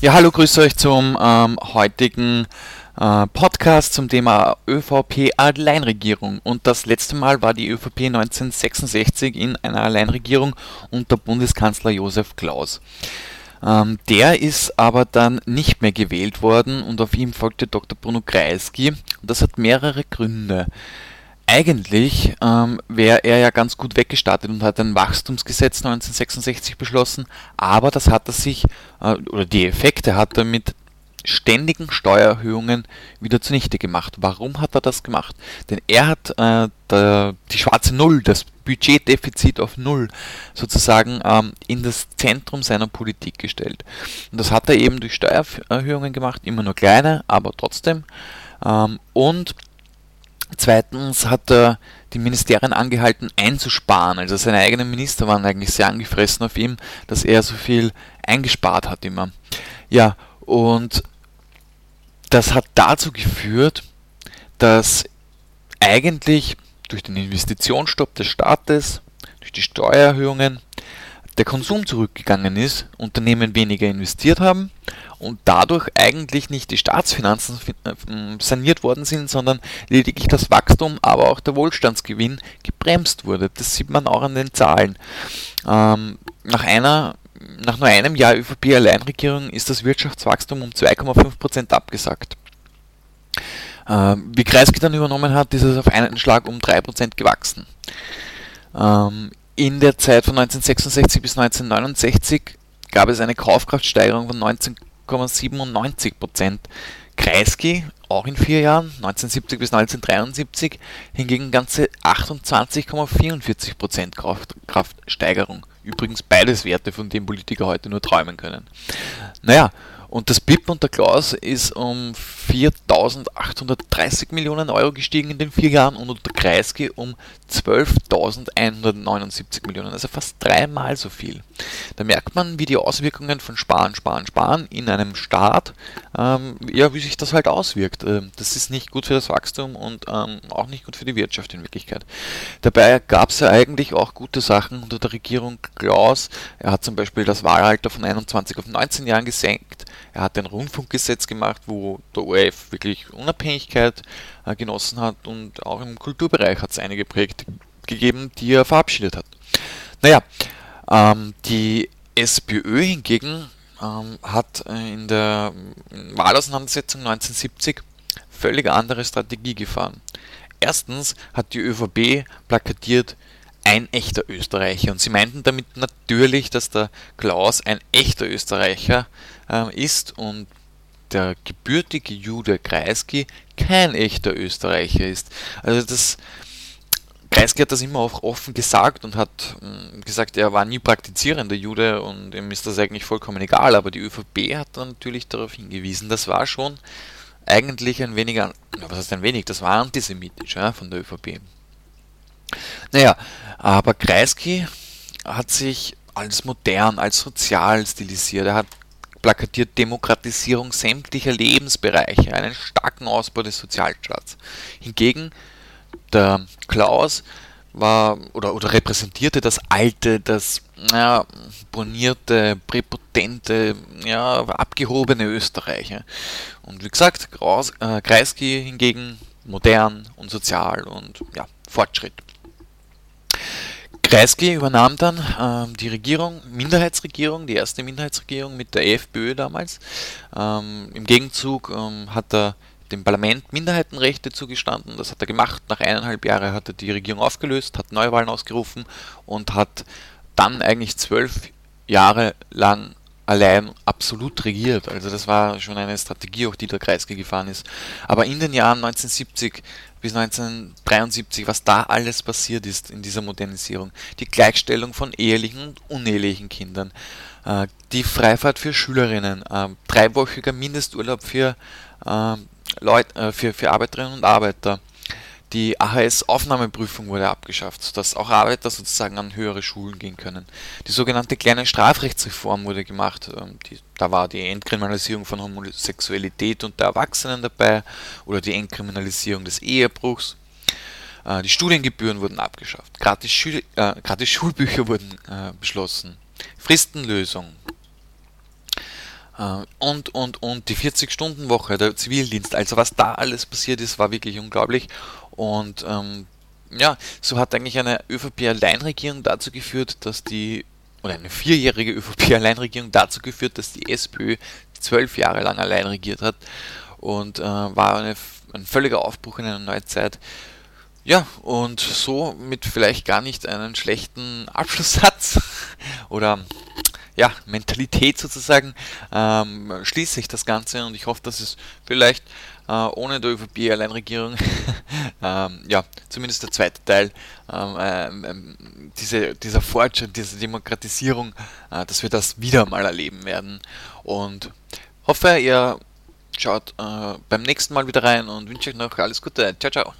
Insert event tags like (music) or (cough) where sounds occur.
Ja, hallo, grüße euch zum ähm, heutigen äh, Podcast zum Thema ÖVP Alleinregierung. Und das letzte Mal war die ÖVP 1966 in einer Alleinregierung unter Bundeskanzler Josef Klaus. Ähm, der ist aber dann nicht mehr gewählt worden und auf ihm folgte Dr. Bruno Kreisky. Und das hat mehrere Gründe. Eigentlich ähm, wäre er ja ganz gut weggestartet und hat ein Wachstumsgesetz 1966 beschlossen, aber das hat er sich, äh, oder die Effekte hat er mit ständigen Steuererhöhungen wieder zunichte gemacht. Warum hat er das gemacht? Denn er hat äh, der, die schwarze Null, das Budgetdefizit auf Null sozusagen ähm, in das Zentrum seiner Politik gestellt. Und das hat er eben durch Steuererhöhungen gemacht, immer nur kleine, aber trotzdem. Ähm, und Zweitens hat er die Ministerien angehalten einzusparen. Also seine eigenen Minister waren eigentlich sehr angefressen auf ihm, dass er so viel eingespart hat immer. Ja, und das hat dazu geführt, dass eigentlich durch den Investitionsstopp des Staates, durch die Steuererhöhungen, der Konsum zurückgegangen ist, Unternehmen weniger investiert haben und dadurch eigentlich nicht die Staatsfinanzen äh, saniert worden sind, sondern lediglich das Wachstum, aber auch der Wohlstandsgewinn gebremst wurde. Das sieht man auch an den Zahlen. Ähm, nach einer nach nur einem Jahr ÖVP-Alleinregierung ist das Wirtschaftswachstum um 2,5% abgesackt. Ähm, wie Kreisky dann übernommen hat, ist es auf einen Schlag um 3% gewachsen. Ähm, in der Zeit von 1966 bis 1969 gab es eine Kaufkraftsteigerung von 19,97 Prozent. Kreisky, auch in vier Jahren, 1970 bis 1973, hingegen ganze 28,44 Prozent Kaufkraftsteigerung. Übrigens beides Werte, von denen Politiker heute nur träumen können. Naja, und das BIP unter Klaus ist um 4.830 Millionen Euro gestiegen in den vier Jahren und unter Kreisky um 12.179 Millionen, also fast dreimal so viel. Da merkt man, wie die Auswirkungen von Sparen, Sparen, Sparen in einem Staat, ähm, ja, wie sich das halt auswirkt. Ähm, das ist nicht gut für das Wachstum und ähm, auch nicht gut für die Wirtschaft in Wirklichkeit. Dabei gab es ja eigentlich auch gute Sachen unter der Regierung Klaus. Er hat zum Beispiel das Wahlalter von 21 auf 19 Jahren gesenkt. Er hat ein Rundfunkgesetz gemacht, wo der ORF wirklich Unabhängigkeit äh, genossen hat und auch im Kulturbereich hat es einige Projekte gegeben, die er verabschiedet hat. Naja, ähm, die SPÖ hingegen ähm, hat äh, in der Wahlauseinandersetzung 1970 völlig andere Strategie gefahren. Erstens hat die ÖVP plakatiert, ein echter Österreicher. Und sie meinten damit natürlich, dass der Klaus ein echter Österreicher äh, ist und der gebürtige Jude Kreisky kein echter Österreicher ist. Also das Kreisky hat das immer auch offen gesagt und hat äh, gesagt, er war nie praktizierender Jude und ihm ist das eigentlich vollkommen egal, aber die ÖVP hat dann natürlich darauf hingewiesen, das war schon eigentlich ein wenig, was heißt ein wenig, das war antisemitisch ja, von der ÖVP. Naja, aber Kreisky hat sich als modern, als sozial stilisiert. Er hat plakatiert Demokratisierung sämtlicher Lebensbereiche, einen starken Ausbau des Sozialstaats. Hingegen der Klaus war oder, oder repräsentierte das alte, das ja, bonierte, präpotente, ja, abgehobene Österreich. Und wie gesagt, äh, Kreisky hingegen modern und sozial und ja, Fortschritt. Kreisky übernahm dann ähm, die Regierung, Minderheitsregierung, die erste Minderheitsregierung mit der FPÖ damals. Ähm, Im Gegenzug ähm, hat er dem Parlament Minderheitenrechte zugestanden. Das hat er gemacht. Nach eineinhalb Jahren hat er die Regierung aufgelöst, hat Neuwahlen ausgerufen und hat dann eigentlich zwölf Jahre lang allein absolut regiert. Also das war schon eine Strategie, auch die der Kreisky gefahren ist. Aber in den Jahren 1970 bis 1973, was da alles passiert ist in dieser Modernisierung, die Gleichstellung von ehelichen und unehelichen Kindern, äh, die Freifahrt für Schülerinnen, äh, dreiwöchiger Mindesturlaub für, äh, Leut, für, für Arbeiterinnen und Arbeiter, die AHS-Aufnahmeprüfung wurde abgeschafft, sodass auch Arbeiter sozusagen an höhere Schulen gehen können. Die sogenannte kleine Strafrechtsreform wurde gemacht. Ähm, die, da war die Entkriminalisierung von Homosexualität unter Erwachsenen dabei oder die Entkriminalisierung des Ehebruchs. Äh, die Studiengebühren wurden abgeschafft. Gratis, Schul äh, gratis Schulbücher wurden äh, beschlossen. Fristenlösung. Äh, und, und, und die 40-Stunden-Woche, der Zivildienst, also was da alles passiert ist, war wirklich unglaublich. Und ähm, ja, so hat eigentlich eine ÖVP-Alleinregierung dazu geführt, dass die, oder eine vierjährige ÖVP-Alleinregierung dazu geführt, dass die SPÖ zwölf Jahre lang allein regiert hat und äh, war eine, ein völliger Aufbruch in einer neuen Zeit. Ja, und so mit vielleicht gar nicht einen schlechten Abschlusssatz (laughs) oder ja, Mentalität sozusagen, ähm, schließe ich das Ganze und ich hoffe, dass es vielleicht äh, ohne der ÖVP-Alleinregierung, (laughs) ähm, ja, zumindest der zweite Teil, ähm, ähm, ähm, diese, dieser Fortschritt, diese Demokratisierung, äh, dass wir das wieder mal erleben werden und hoffe, ihr schaut äh, beim nächsten Mal wieder rein und wünsche euch noch alles Gute. Ciao, ciao.